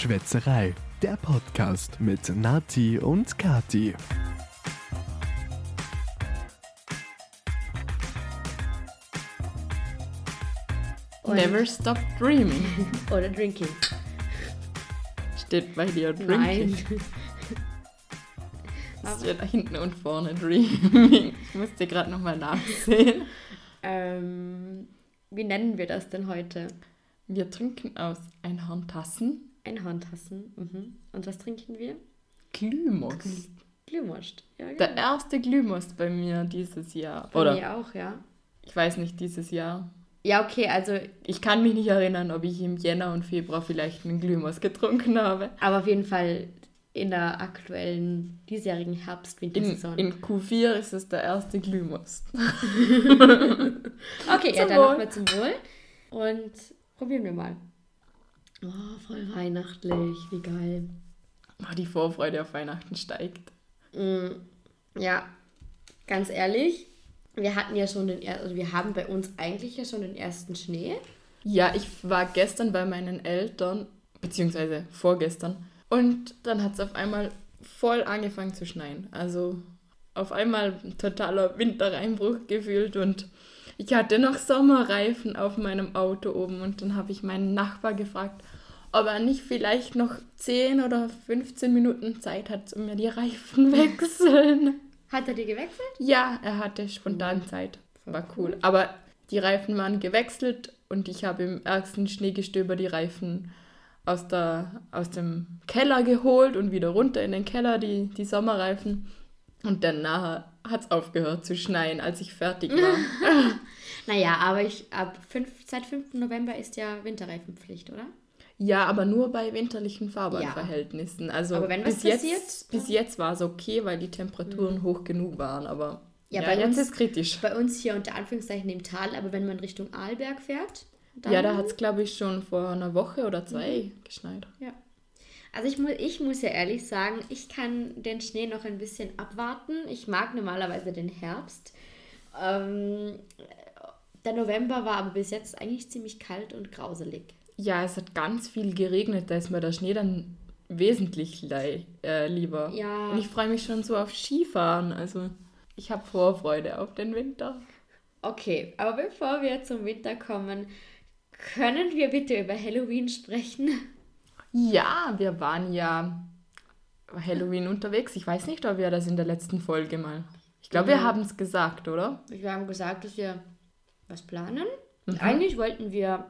Schwätzerei, der Podcast mit Nati und Kati. Never stop dreaming. Oder Drinking. Steht bei dir Nein. drinking. Das steht da hinten und vorne dreaming. Ich musste gerade nochmal nachsehen. ähm, wie nennen wir das denn heute? Wir trinken aus Einhorntassen Einhorntassen. Mhm. Und was trinken wir? Glühmost. Glühwurst. Ja, genau. Der erste Glühmost bei mir dieses Jahr. Bei Oder mir auch, ja. ich weiß nicht, dieses Jahr. Ja, okay, also, Ich kann mich nicht erinnern, ob ich im Jänner und Februar vielleicht einen Glühmost getrunken habe. aber auf jeden Fall in der aktuellen, diesjährigen In, Herbst-Wintersaison. in Q4 ist es der erste Glühmost. Okay, ja, Zum dann Wohl. nochmal zum Wohl. Und probieren wir mal. Oh, voll weihnachtlich, wie geil. Oh, die Vorfreude auf Weihnachten steigt. Mm, Ja, ganz ehrlich, wir hatten ja schon den, also wir haben bei uns eigentlich ja schon den ersten Schnee. Ja, ich war gestern bei meinen Eltern, beziehungsweise vorgestern, und dann hat es auf einmal voll angefangen zu schneien. Also auf einmal ein totaler Winterreinbruch gefühlt und ich hatte noch Sommerreifen auf meinem Auto oben und dann habe ich meinen Nachbar gefragt, ob er nicht vielleicht noch 10 oder 15 Minuten Zeit hat, um mir die Reifen wechseln. Hat er die gewechselt? Ja, er hatte spontan Zeit. War cool. Aber die Reifen waren gewechselt und ich habe im ersten Schneegestöber die Reifen aus, der, aus dem Keller geholt und wieder runter in den Keller, die, die Sommerreifen. Und dann nachher hat es aufgehört zu schneien, als ich fertig war. Naja, aber ich, ab fünf, seit 5. November ist ja Winterreifenpflicht, oder? ja, aber nur bei winterlichen Fahrbahnverhältnissen. Also Aber wenn was bis jetzt, passiert, bis jetzt war es okay, weil die Temperaturen hoch genug waren. Aber Ja, ja, bei jetzt uns- ist kritisch. Bei uns hier unter Anführungszeichen im Tal, aber wenn man Richtung Arlberg fährt, dann... Ja, da hat es, glaube ich, schon vor einer Woche oder zwei geschneit. Ja. Also ich, mu ich muss ja ehrlich sagen, ich kann den Schnee noch ein bisschen abwarten. Ich mag normalerweise den Herbst. Ähm, der November war aber bis jetzt eigentlich ziemlich kalt und grauselig. Ja, es hat ganz viel geregnet, da ist mir der Schnee dann wesentlich lei äh, lieber. Ja. Und ich freue mich schon so auf Skifahren. Also ich habe Vorfreude auf den Winter. Okay, aber bevor wir zum Winter kommen, können wir bitte über Halloween sprechen? Ja, wir waren ja Halloween unterwegs. Ich weiß nicht, ob wir das in der letzten Folge mal. Ich glaube, wir Ja. haben es gesagt, oder? Wir haben gesagt, dass wir was planen. Mhm. Eigentlich wollten wir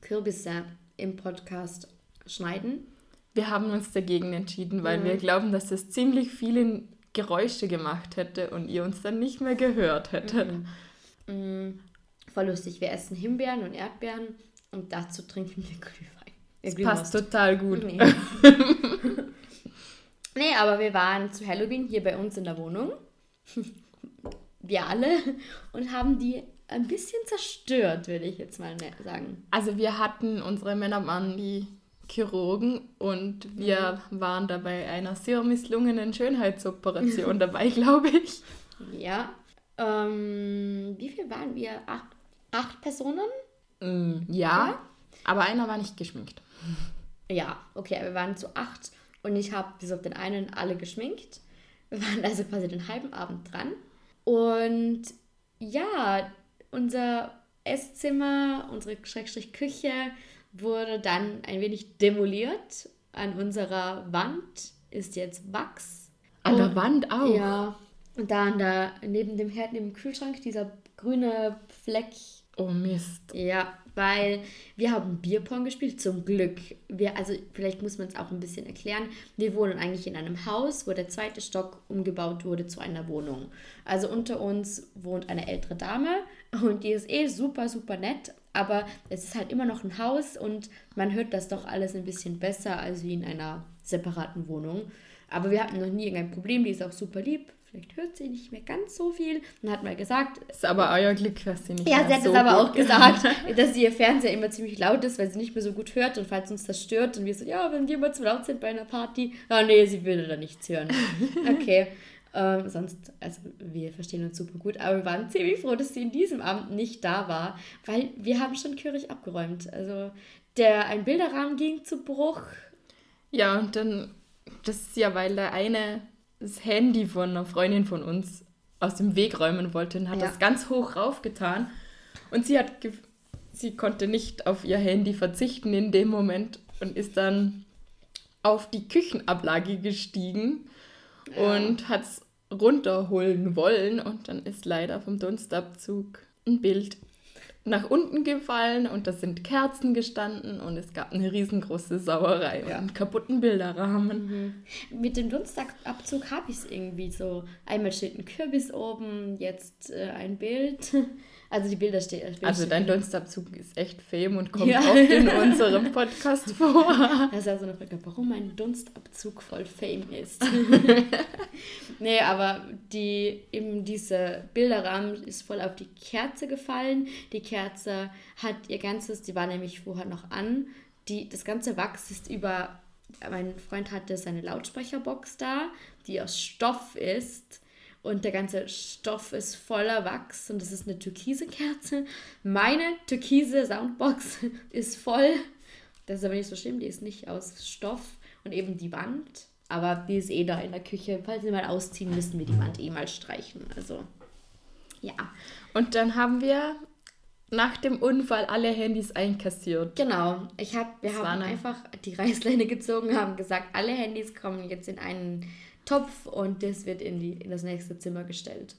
Kürbisse im Podcast schneiden. Wir haben uns dagegen entschieden, weil Ja. wir glauben, dass das ziemlich viele Geräusche gemacht hätte und ihr uns dann nicht mehr gehört hättet. Mm, voll lustig. Wir essen Himbeeren und Erdbeeren und dazu trinken wir Glühwein. Das passt total gut. Nee. nee, aber wir waren zu Halloween hier bei uns in der Wohnung. wir alle. Und haben die ein bisschen zerstört, würde ich jetzt mal ne- sagen. Also wir hatten, unsere Männer waren die Chirurgen und wir waren dabei einer sehr misslungenen Schönheitsoperation dabei, glaube ich. Ja. Ähm, wie viel waren wir? Acht, acht Personen? Mm, ja, aber einer war nicht geschminkt. Ja, okay, wir waren zu acht und ich habe bis auf den einen alle geschminkt. Wir waren also quasi den halben Abend dran. Und ja, unser Esszimmer, unsere Schrägstrich Küche wurde dann ein wenig demoliert. An unserer Wand ist jetzt Wachs. An der Und- Wand auch. Ja. Und da an der, neben dem Herd, neben dem Kühlschrank, dieser grüne Fleck Oh Mist. ja, weil wir haben Bierpong gespielt, zum Glück. Wir, also vielleicht muss man es auch ein bisschen erklären. Wir wohnen eigentlich in einem Haus, wo der zweite Stock umgebaut wurde zu einer Wohnung. Also unter uns wohnt eine ältere Dame und die ist eh super, super nett. Aber es ist halt immer noch ein Haus und man hört das doch alles ein bisschen besser als wie in einer separaten Wohnung. Aber wir hatten noch nie irgendein Problem, die ist auch super lieb. Vielleicht hört sie nicht mehr ganz so viel. Und hat mal gesagt, Ist aber euer Glück, dass sie nicht ja, sie hat so es aber auch gesagt, dass ihr Fernseher immer ziemlich laut ist, weil sie nicht mehr so gut hört und falls uns das stört und wir so, ja, wenn wir mal zu laut sind bei einer Party, ah nee, sie würde da nichts hören. Okay, ähm, sonst, also wir verstehen uns super gut, aber wir waren ziemlich froh, dass sie in diesem Abend nicht da war, weil wir haben schon Kirch abgeräumt. Also der, ein Bilderrahmen ging zu Bruch, Ja, und dann, das ist ja, weil der eine das Handy von einer Freundin von uns aus dem Weg räumen wollte und hat Ja. das ganz hoch raufgetan. Und sie hat, sie konnte nicht auf ihr Handy verzichten in dem Moment und ist dann auf die Küchenablage gestiegen und hat es runterholen wollen und dann ist leider vom Dunstabzug ein Bild nach unten gefallen und da sind Kerzen gestanden und es gab eine riesengroße Sauerei und einen kaputten Bilderrahmen. Mit dem Dunstabzug habe ich es irgendwie so. Einmal steht ein Kürbis oben, jetzt äh, ein Bild. Also die Bilder stehen. das Bild Also dein. Dunstabzug ist echt fame und kommt Ja. oft in unserem Podcast vor. Das ist ja so eine Frage, warum mein Dunstabzug voll Fame ist. nee, aber die, eben diese Bilderrahmen ist voll auf die Kerze gefallen. Die Kerze hat ihr ganzes, die war nämlich vorher noch an. Die, das ganze Wachs ist über, mein Freund hatte seine Lautsprecherbox da, die aus Stoff ist. Und der ganze Stoff ist voller Wachs und das ist eine türkise Kerze. Meine türkise Soundbox ist voll. Das ist aber nicht so schlimm, die ist nicht aus Stoff und eben die Wand. Aber die ist eh da in der Küche. Falls wir mal ausziehen, müssen wir die Wand eh mal streichen. Also, ja. Und dann haben wir nach dem Unfall alle Handys einkassiert. Genau. Ich hab, wir Das haben einfach die Reißleine gezogen, haben gesagt, alle Handys kommen jetzt in einen Topf und das wird in, die, in das nächste Zimmer gestellt.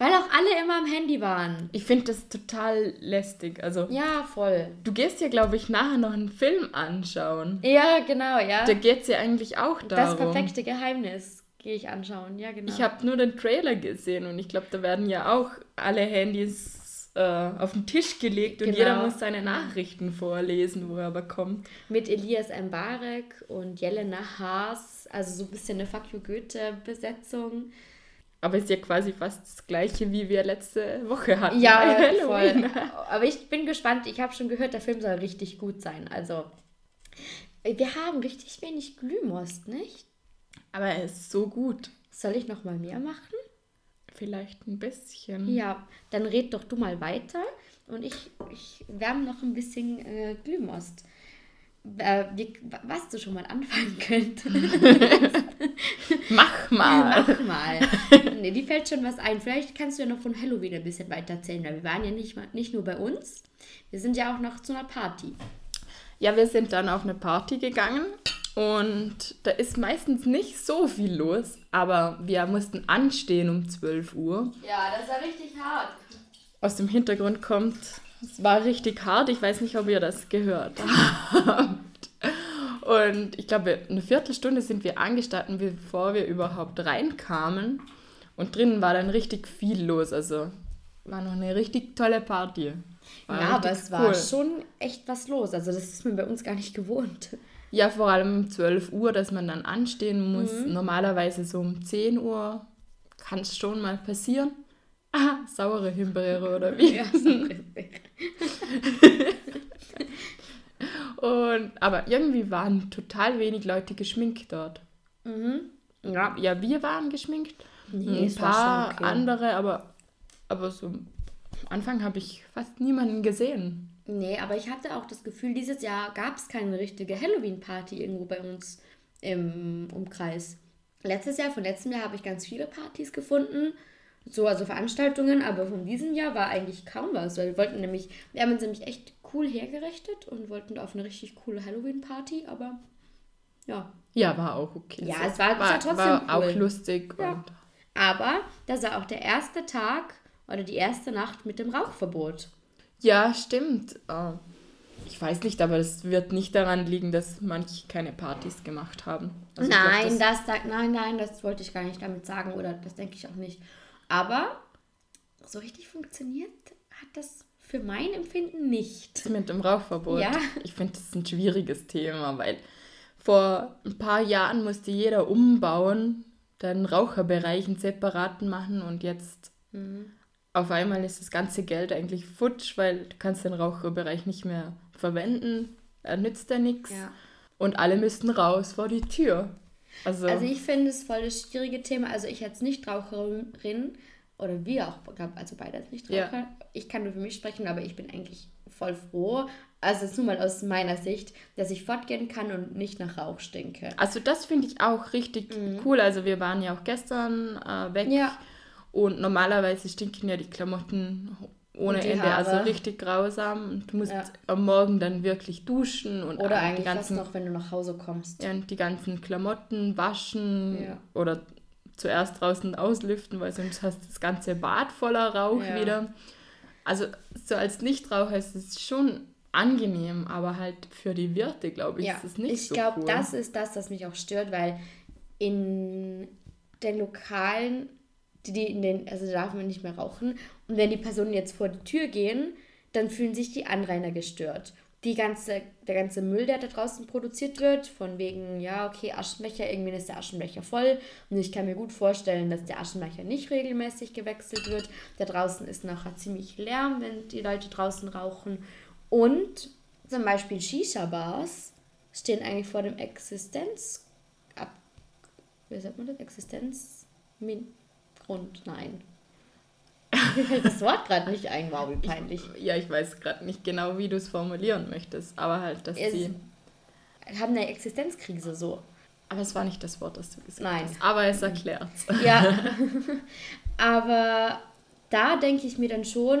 Weil auch alle immer am Handy waren. Ich finde das total lästig. Also, Ja, voll. du gehst ja, glaube ich, nachher noch einen Film anschauen. Ja, genau, ja. Da geht es ja eigentlich auch das darum. perfekte Geheimnis gehe ich anschauen. Ja, genau. Ich habe nur den Trailer gesehen und ich glaube, da werden ja auch alle Handys äh, auf den Tisch gelegt und Genau. jeder muss seine Nachrichten vorlesen, wo er aber kommt. mit Elias Mbarek und Jelena Haas, also so ein bisschen eine Fuck You Goethe-Besetzung. Aber ist ja quasi fast das gleiche, wie wir letzte Woche hatten. Ja, voll. Aber ich bin gespannt. Ich habe schon gehört, der Film soll richtig gut sein. Also, wir haben richtig wenig Glühmost, nicht? Aber er ist so gut. Soll ich noch mal mehr machen? Vielleicht ein bisschen. Ja, dann red doch du mal weiter und ich, ich wärme noch ein bisschen äh, Glühmost. Äh, wie, was du schon mal anfangen könntest. Mach mal. Mach mal. Nee, die fällt schon was ein. Vielleicht kannst du ja noch von Halloween ein bisschen weiter erzählen, weil wir waren ja nicht, mal- nicht nur bei uns, wir sind ja auch noch zu einer Party. Ja, wir sind dann auf eine Party gegangen und da ist meistens nicht so viel los, aber wir mussten anstehen um 12 Uhr. Ja, das war richtig hart. Aus dem Hintergrund kommt, es war richtig hart, ich weiß nicht, ob ihr das gehört habt. Und ich glaube, eine Viertelstunde sind wir angestanden, bevor wir überhaupt reinkamen. Und drinnen war dann richtig viel los, also war noch eine richtig tolle Party. War ja, aber es war cool. schon echt was los. Also das ist man bei uns gar nicht gewohnt. Ja, vor allem um 12 Uhr, dass man dann anstehen muss. Mhm. Normalerweise so um 10 Uhr kann es schon mal passieren. Ah, saure Himbeere oder wie? Ja, so. Und, aber irgendwie waren total wenig Leute geschminkt dort. ja. Ja, wir waren geschminkt. Nee, ein paar okay. andere, aber, aber so am Anfang habe ich fast niemanden gesehen. Nee, aber ich hatte auch das Gefühl, dieses Jahr gab es keine richtige Halloween-Party irgendwo bei uns im Umkreis. Letztes Jahr, von letztem Jahr habe ich ganz viele Partys gefunden. So, also Veranstaltungen, aber von diesem Jahr war eigentlich kaum was. Weil wir wollten nämlich, wir haben uns nämlich echt cool hergerichtet und wollten auf eine richtig coole Halloween-Party, aber ja. Ja, war auch okay. Ja, es war- es war trotzdem war cool. auch lustig. Ja. Und Aber das war auch der erste Tag oder die erste Nacht mit dem Rauchverbot. Ja, stimmt. Äh, Ich weiß nicht, aber das wird nicht daran liegen, dass manche keine Partys gemacht haben. Also ich glaub, nein, das sagt, nein, nein, das wollte ich gar nicht damit sagen oder das denke ich auch nicht. Aber so richtig funktioniert hat das für mein Empfinden nicht. das mit dem Rauchverbot. Ja. Ich finde das ein schwieriges Thema, weil vor ein paar Jahren musste jeder umbauen, dann Raucherbereich einen separaten machen und jetzt Mhm. Auf einmal ist das ganze Geld eigentlich futsch, weil du kannst den Raucherbereich nicht mehr verwenden, er nützt ja nichts Ja. und alle müssten raus vor die Tür. Also, Also ich finde es voll das schwierige Thema. Also ich als Nichtraucherin oder wir auch, glaub, also beide als Nichtraucher. Ja. Ich kann nur für mich sprechen, aber ich bin eigentlich voll froh, also jetzt nur mal aus meiner Sicht, dass ich fortgehen kann und nicht nach Rauch stinke. Also das finde ich auch richtig cool. Also wir waren ja auch gestern äh, weg Mhm. Ja. Und normalerweise stinken ja die Klamotten ohne Ende, also Haare. richtig grausam. Und du musst Ja. am Morgen dann wirklich duschen und Oder eigentlich die ganzen, fast noch, wenn du nach Hause kommst. ja, und die ganzen Klamotten waschen Ja. oder zuerst draußen auslüften, weil sonst hast du das ganze Bad voller Rauch Ja. wieder. Also so als Nichtraucher ist es schon angenehm, aber halt für die Wirte, glaube ich, Ja, ist es nicht ich so glaube, cool. das ist das, was mich auch stört, weil in den Lokalen, die, die in den, also da darf man nicht mehr rauchen. Und wenn die Personen jetzt vor die Tür gehen, dann fühlen sich die Anrainer gestört. Die ganze, der ganze Müll, der da draußen produziert wird, von wegen, ja, okay, Aschenbecher, irgendwann ist der Aschenbecher voll. Und ich kann mir gut vorstellen, dass der Aschenbecher nicht regelmäßig gewechselt wird. Da draußen ist nachher ziemlich Lärm, wenn die Leute draußen rauchen. Und zum Beispiel Shisha-Bars stehen eigentlich vor dem Existenz... Wie sagt man das? Existenz... Grund, nein. Mir fällt das Wort gerade nicht ein, wow, wie peinlich. Ja, ich weiß gerade nicht genau, wie du es formulieren möchtest, aber halt, dass Es- sie. Haben eine Existenzkrise so. Aber es war nicht das Wort, das du gesagt Nein. hast. Aber es erklärt Ja, aber da denke ich mir dann schon,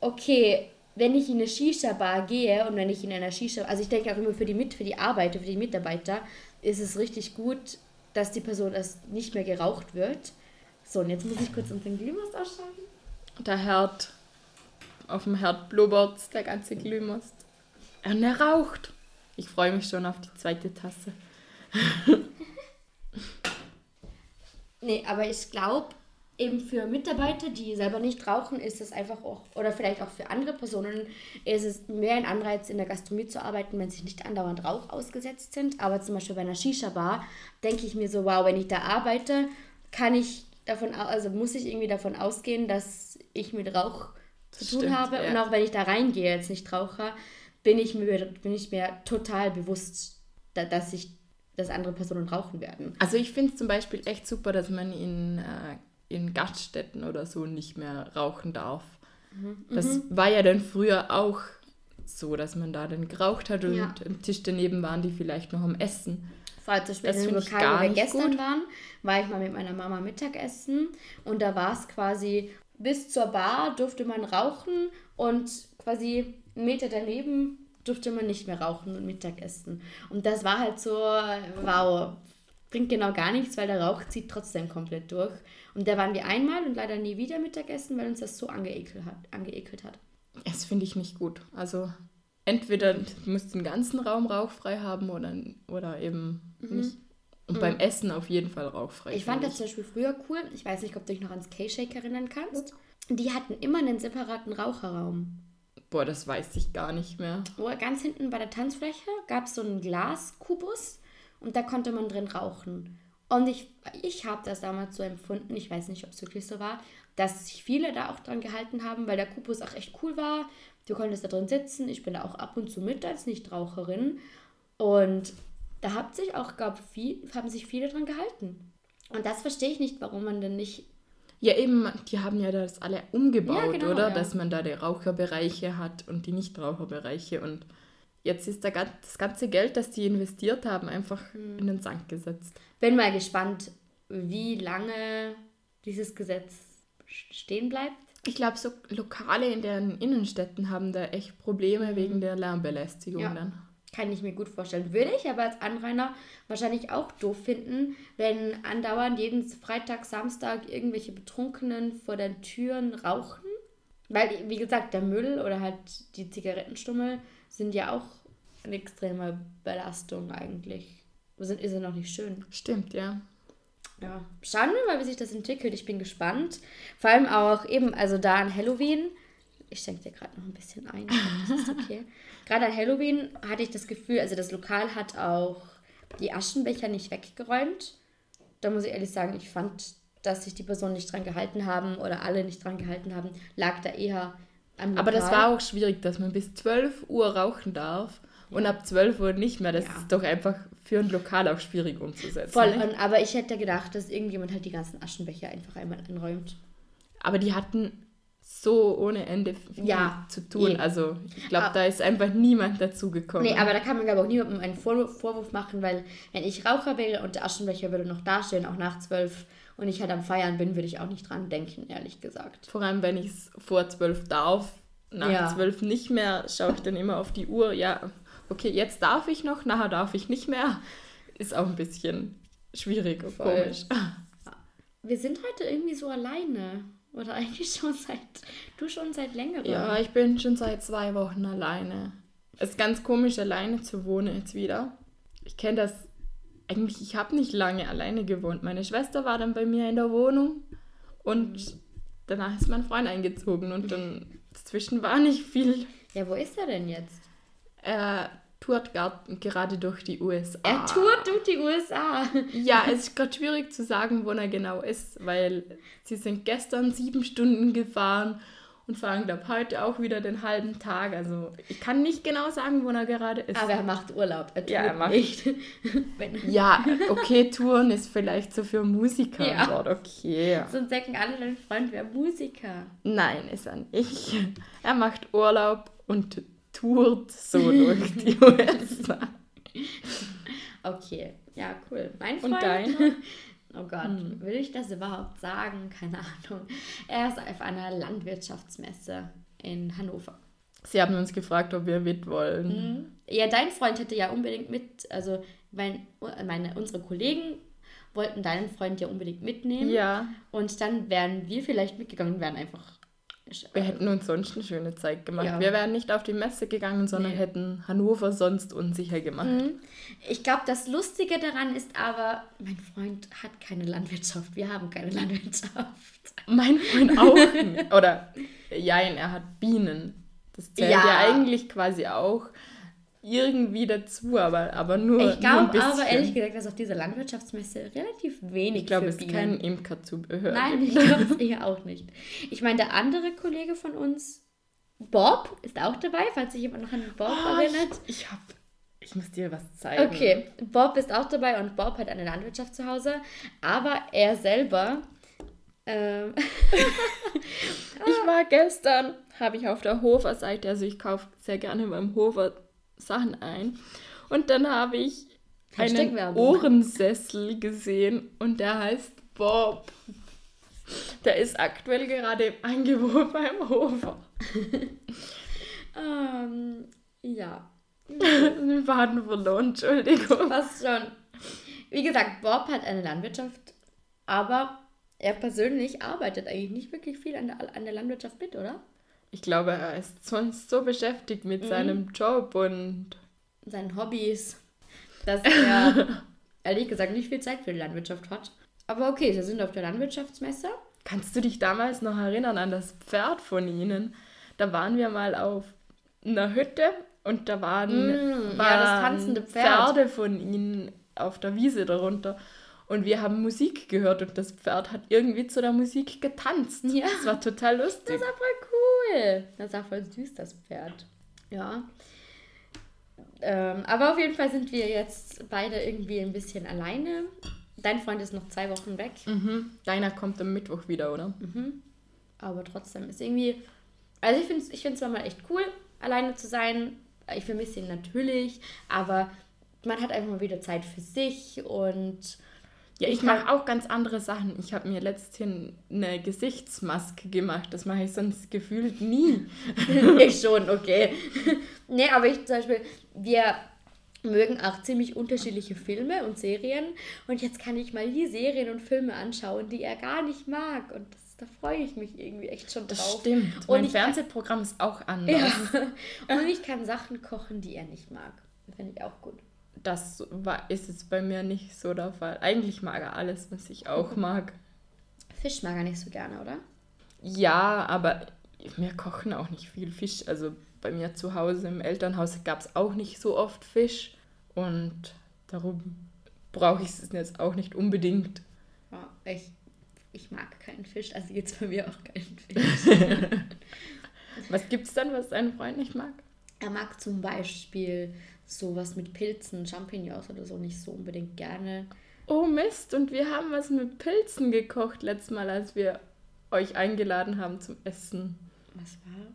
okay, wenn ich in eine Shisha-Bar gehe und wenn ich in einer Shisha, also ich denke auch immer für die Mit, für die Arbeiter, für die Mitarbeiter, ist es richtig gut, dass die Person das nicht mehr geraucht wird. So, und jetzt muss ich kurz unseren Glühmost ausschalten. Der Herd, auf dem Herd blubbert der ganze Glühmost. Und er raucht. Ich freue mich schon auf die zweite Tasse. Nee, aber ich glaube, eben für Mitarbeiter, die selber nicht rauchen, ist es einfach auch, oder vielleicht auch für andere Personen, ist es mehr ein Anreiz, in der Gastronomie zu arbeiten, wenn sie nicht andauernd Rauch ausgesetzt sind. Aber zum Beispiel bei einer Shisha-Bar denke ich mir so, wow, wenn ich da arbeite, kann ich davon, also muss ich irgendwie davon ausgehen, dass ich mit Rauch zu tun Stimmt, habe. ja. Und auch wenn ich da reingehe als Nichtraucher, bin ich mir, bin ich mir total bewusst, da, dass ich, dass andere Personen rauchen werden. Also ich finde es zum Beispiel echt super, dass man in, äh, in Gaststätten oder so nicht mehr rauchen darf. Mhm. Das war ja dann früher auch so, dass man da dann geraucht hat und Ja. am Tisch daneben waren die vielleicht noch am Essen. Allem zum Beispiel Das in ich Lokal, wo wir gestern gut. waren, war ich mal mit meiner Mama Mittagessen und da war es quasi, bis zur Bar durfte man rauchen und quasi einen Meter daneben durfte man nicht mehr rauchen und Mittagessen. Und das war halt so, wow, bringt genau gar nichts, weil der Rauch zieht trotzdem komplett durch. Und da waren wir einmal und leider nie wieder Mittagessen, weil uns das so angeekelt hat. Angeekelt hat. Das finde ich nicht gut. Also entweder du musst den ganzen Raum rauchfrei haben oder, oder eben nicht. Und beim Essen auf jeden Fall rauchfrei. Mhm. Ich fand das zum Beispiel früher cool. Ich weiß nicht, ob du dich noch ans K-Shake erinnern kannst. Die hatten immer einen separaten Raucherraum. Boah, das weiß ich gar nicht mehr. Wo ganz hinten bei der Tanzfläche gab es so einen Glaskubus und da konnte man drin rauchen. Und ich, ich habe das damals so empfunden, ich weiß nicht, ob es wirklich so war, dass sich viele da auch dran gehalten haben, weil der Kubus auch echt cool war. Du konntest da drin sitzen. Ich bin da auch ab und zu mit als Nichtraucherin. Und da hat sich auch, glaube viel, haben sich viele dran gehalten. Und das verstehe ich nicht, warum man denn nicht Ja, eben, die haben ja das alle umgebaut, Ja, genau, oder? ja. Dass man da die Raucherbereiche hat und die Nichtraucherbereiche. Und jetzt ist da das ganze Geld, das die investiert haben, einfach Hm. in den Sand gesetzt. Bin mal gespannt, wie lange dieses Gesetz stehen bleibt. Ich glaube, so Lokale in deren Innenstädten haben da echt Probleme wegen der Lärmbelästigung Mhm. Ja. dann. Kann ich mir gut vorstellen. Würde ich aber als Anrainer wahrscheinlich auch doof finden, wenn andauernd jeden Freitag, Samstag irgendwelche Betrunkenen vor den Türen rauchen. Weil, wie gesagt, der Müll oder halt die Zigarettenstummel sind ja auch eine extreme Belastung eigentlich. Sind, ist ja noch nicht schön. Stimmt, ja. Ja, schauen wir mal, wie sich das entwickelt. Ich bin gespannt. Vor allem auch eben, also da an Halloween, ich schenke dir gerade noch ein bisschen ein, das ist okay. gerade an Halloween hatte ich das Gefühl, also das Lokal hat auch die Aschenbecher nicht weggeräumt. Da muss ich ehrlich sagen, ich fand, dass sich die Personen nicht dran gehalten haben oder alle nicht dran gehalten haben, lag da eher am Lokal. Aber das war auch schwierig, dass man bis 12 Uhr rauchen darf und ab 12 Uhr nicht mehr. Das Ja. ist doch einfach für ein Lokal auch schwierig umzusetzen. voll. nicht? Und, aber ich hätte gedacht, dass irgendjemand halt die ganzen Aschenbecher einfach einmal einräumt. Aber die hatten so ohne Ende viel Ja, zu tun. eh. Also ich glaube, Ah. da ist einfach niemand dazugekommen. Nee, aber da kann man, glaube ich, auch niemandem einen Vorwurf, Vorwurf machen, weil wenn ich Raucher wäre und der Aschenbecher würde noch dastehen, auch nach zwölf, und ich halt am Feiern bin, würde ich auch nicht dran denken, ehrlich gesagt. Vor allem, wenn ich es vor zwölf darf, nach Ja. zwölf nicht mehr, schaue ich dann immer auf die Uhr. Ja, okay, jetzt darf ich noch, nachher darf ich nicht mehr. Ist auch ein bisschen schwierig und komisch. Wir sind heute irgendwie so alleine. Oder eigentlich schon seit, du schon seit längerem. Ja, ich bin schon seit zwei Wochen alleine. Es ist ganz komisch, alleine zu wohnen jetzt wieder. Ich kenne das eigentlich, ich habe nicht lange alleine gewohnt. Meine Schwester war dann bei mir in der Wohnung und danach ist mein Freund eingezogen und dann dazwischen war nicht viel. Ja, wo ist er denn jetzt? Er tourt gerade durch die USA. Er tourt durch die USA. Ja, es ist gerade schwierig zu sagen, wo er genau ist, weil sie sind gestern sieben Stunden gefahren und fahren, glaube heute auch wieder den halben Tag. Also ich kann nicht genau sagen, wo er gerade ist. Aber er macht Urlaub. Er Ja, er macht- nicht. Ja, okay, Touren ist vielleicht so für Musiker Ja. Wort, okay. sonst denken alle, dein Freund wäre Musiker. Nein, ist er nicht. Er macht Urlaub und tourt so durch die USA. Okay, ja, cool. Mein Und Freund. deiner? Oh Gott, will ich das überhaupt sagen? Keine Ahnung. Er ist auf einer Landwirtschaftsmesse in Hannover. Sie haben uns gefragt, ob wir mit wollen. Ja, dein Freund hätte ja unbedingt mit, also mein, meine, unsere Kollegen wollten deinen Freund ja unbedingt mitnehmen. Ja, Und dann wären wir vielleicht mitgegangen und wären einfach. Wir hätten uns sonst eine schöne Zeit gemacht. Ja. Wir wären nicht auf die Messe gegangen, sondern Nee. hätten Hannover sonst unsicher gemacht. Ich glaube, das Lustige daran ist aber, mein Freund hat keine Landwirtschaft. Wir haben keine Landwirtschaft. Mein Freund auch nicht. Oder, jein, er hat Bienen. Das zählt ja, Ja. eigentlich quasi auch irgendwie dazu, aber, aber nur, Ich nur ein glaube bisschen. aber ehrlich gesagt, dass auf dieser Landwirtschaftsmesse relativ wenig ich glaube, es ist kein Imkerzubehör. Nein, ich glaube es eher auch nicht. Ich meine, der andere Kollege von uns, Bob, ist auch dabei, falls sich jemand noch an Bob Oh, erinnert. ich, ich hab, ich muss dir was zeigen. Okay, Bob ist auch dabei und Bob hat eine Landwirtschaft zu Hause, aber er selber. Ähm, Ich war gestern, habe ich auf der Hofer-Seite, also ich kaufe sehr gerne beim Hofer Sachen ein. Und dann habe ich einen. Ohrensessel gesehen und der heißt Bob. Der ist aktuell gerade im Angebot beim Hofer. ähm, ja, Den Faden verloren, Entschuldigung. fast schon. Wie gesagt, Bob hat eine Landwirtschaft, aber er persönlich arbeitet eigentlich nicht wirklich viel an der, an der Landwirtschaft mit, oder? Ich glaube, er ist sonst so beschäftigt mit Mhm. seinem Job und seinen Hobbys, dass er ehrlich gesagt nicht viel Zeit für die Landwirtschaft hat. Aber okay, sie sind auf der Landwirtschaftsmesse. Kannst du dich damals noch erinnern an das Pferd von ihnen? Da waren wir mal auf einer Hütte und da waren, Mm, ja, waren das tanzende Pferd. Pferde von ihnen auf der Wiese darunter. Und wir haben Musik gehört und das Pferd hat irgendwie zu der Musik getanzt. Ja. Das war total lustig. Das war voll cool. Das war voll süß, das Pferd. Ja. Ähm, aber auf jeden Fall sind wir jetzt beide irgendwie ein bisschen alleine. Dein Freund ist noch zwei Wochen weg. Mhm. Deiner kommt am Mittwoch wieder, oder? Aber trotzdem ist irgendwie. Also ich finde es ich find's zwar mal echt cool, alleine zu sein. Ich vermisse ihn natürlich, aber man hat einfach mal wieder Zeit für sich und Ja, ich mache auch ganz andere Sachen. Ich habe mir letzthin eine Gesichtsmaske gemacht. Das mache ich sonst gefühlt nie. ich schon, okay. nee, aber ich zum Beispiel, wir mögen auch ziemlich unterschiedliche Filme und Serien und jetzt kann ich mal die Serien und Filme anschauen, die er gar nicht mag und das, da freue ich mich irgendwie echt schon Das drauf. stimmt. Und mein Fernsehprogramm ist auch anders. Ja. Und ich kann Sachen kochen, die er nicht mag. Das finde ich auch gut. Das war, ist jetzt bei mir nicht so der Fall. Eigentlich mag er alles, was ich auch mag. Fisch mag er nicht so gerne, oder? Ja, aber wir kochen auch nicht viel Fisch. Also bei mir zu Hause im Elternhaus gab es auch nicht so oft Fisch. Und darum brauche ich es jetzt auch nicht unbedingt. Ja, ich, ich mag keinen Fisch, also gibt es bei mir auch keinen Fisch. Was gibt es dann, was dein Freund nicht mag? Er mag zum Beispiel sowas mit Pilzen, Champignons oder so nicht so unbedingt gerne. Oh Mist, und wir haben was mit Pilzen gekocht letztes Mal, als wir euch eingeladen haben zum Essen. Was war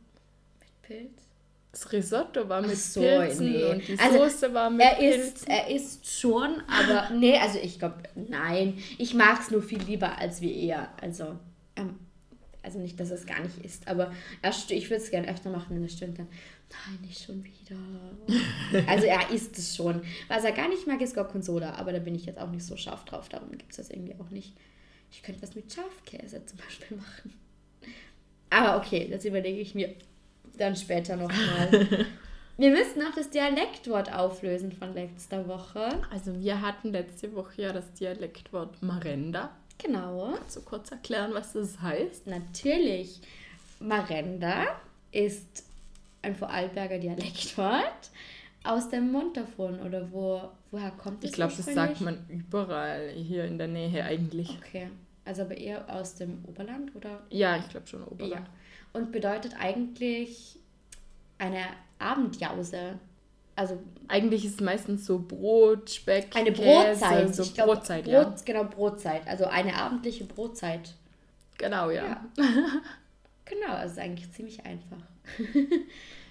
mit Pilz? Das Risotto war mit so, Pilzen nee. und die Also, Soße war mit Er Pilzen. isst, er isst schon, aber nee, also ich glaube, nein. Ich mag es nur viel lieber als wie er. Also, ähm, also nicht, dass er es gar nicht isst, aber er, st- ich würde es gerne öfter machen und er stimmt dann, nein, nicht schon wieder. Also er isst es schon. Was er gar nicht mag, ist Gorgonzola, aber da bin ich jetzt auch nicht so scharf drauf, darum gibt es das irgendwie auch nicht. Ich könnte was mit Schafkäse zum Beispiel machen. Aber okay, das überlege ich mir dann später nochmal. Wir müssen noch das Dialektwort auflösen von letzter Woche. Also wir hatten letzte Woche ja das Dialektwort Marenda. Genau. Kannst du kurz erklären, was das heißt? Natürlich. Marenda ist ein Vorarlberger Dialektwort aus dem Montafon oder wo, woher kommt es? Ich glaube, das sagt man überall hier in der Nähe eigentlich. Okay. Also aber eher aus dem Oberland oder? Ja, ich glaube schon Ja. Oberland. Und bedeutet eigentlich eine Abendjause. Also Eigentlich ist es meistens so Brot, Speck, eine Käse, Brotzeit. so ich glaub, Brotzeit, Brot, ja. Genau, Brotzeit. Also eine abendliche Brotzeit. Genau, ja. Ja. Genau, also eigentlich ziemlich einfach.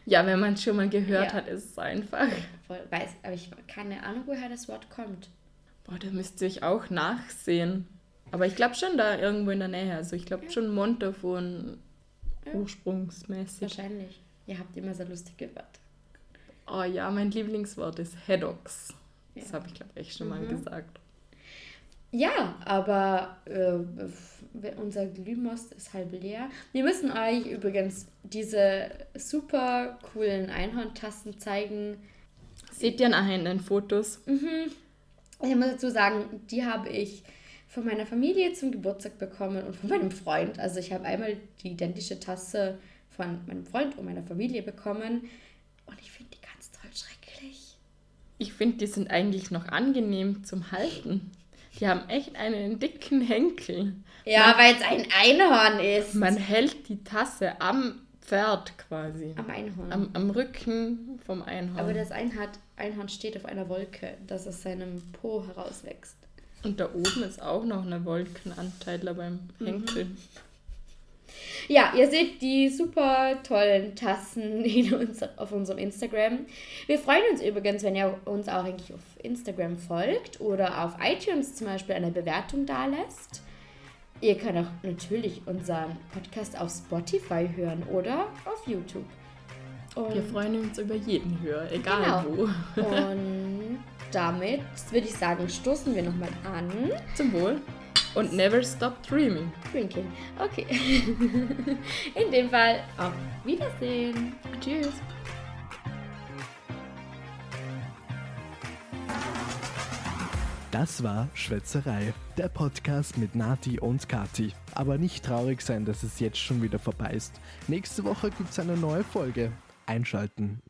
Ja, wenn man es schon mal gehört Ja. hat, ist es einfach. Voll weiß, aber ich habe keine Ahnung, woher das Wort kommt. Boah, da müsst ihr euch auch nachsehen. Aber ich glaube schon da irgendwo in der Nähe. Also ich glaube schon Montafon Ja. ursprungsmäßig. Wahrscheinlich. Ihr habt immer so lustige Wörter. Oh ja, mein Lieblingswort ist Hedox. Das Ja. habe ich glaube ich schon mal Mhm. gesagt. Ja, aber äh, unser Glühmost ist halb leer. Wir müssen euch übrigens diese super coolen Einhorntasten zeigen. Seht ihr nachher in den Fotos? Ich muss dazu sagen, die habe ich von meiner Familie zum Geburtstag bekommen und von meinem Freund. Also ich habe einmal die identische Tasse von meinem Freund und meiner Familie bekommen. Und ich finde die ganz toll schrecklich. Ich finde, die sind eigentlich noch angenehm zum Halten. Die haben echt einen dicken Henkel. Ja, weil es ein Einhorn ist. Man hält die Tasse am Pferd quasi. Am Einhorn. Am, am Rücken vom Einhorn. Aber das Einhorn, Einhorn steht auf einer Wolke, das aus seinem Po herauswächst. Und da oben ist auch noch eine Wolkenanteil beim Mhm. Ja, ihr seht die super tollen Tassen in uns, auf unserem Instagram. Wir freuen uns übrigens, wenn ihr uns auch eigentlich auf Instagram folgt oder auf iTunes zum Beispiel eine Bewertung da lässt. Ihr könnt auch natürlich unseren Podcast auf Spotify hören oder auf YouTube. Und Wir freuen uns über jeden Hörer, egal Genau. wo. Und damit würde ich sagen, stoßen wir nochmal an. Zum Wohl. Und never stop dreaming. Drinking. Okay. In dem Fall auf Wiedersehen. Tschüss. Das war Schwätzerei, der Podcast mit Nati und Kati. Aber nicht traurig sein, dass es jetzt schon wieder vorbei ist. Nächste Woche gibt's eine neue Folge. Einschalten.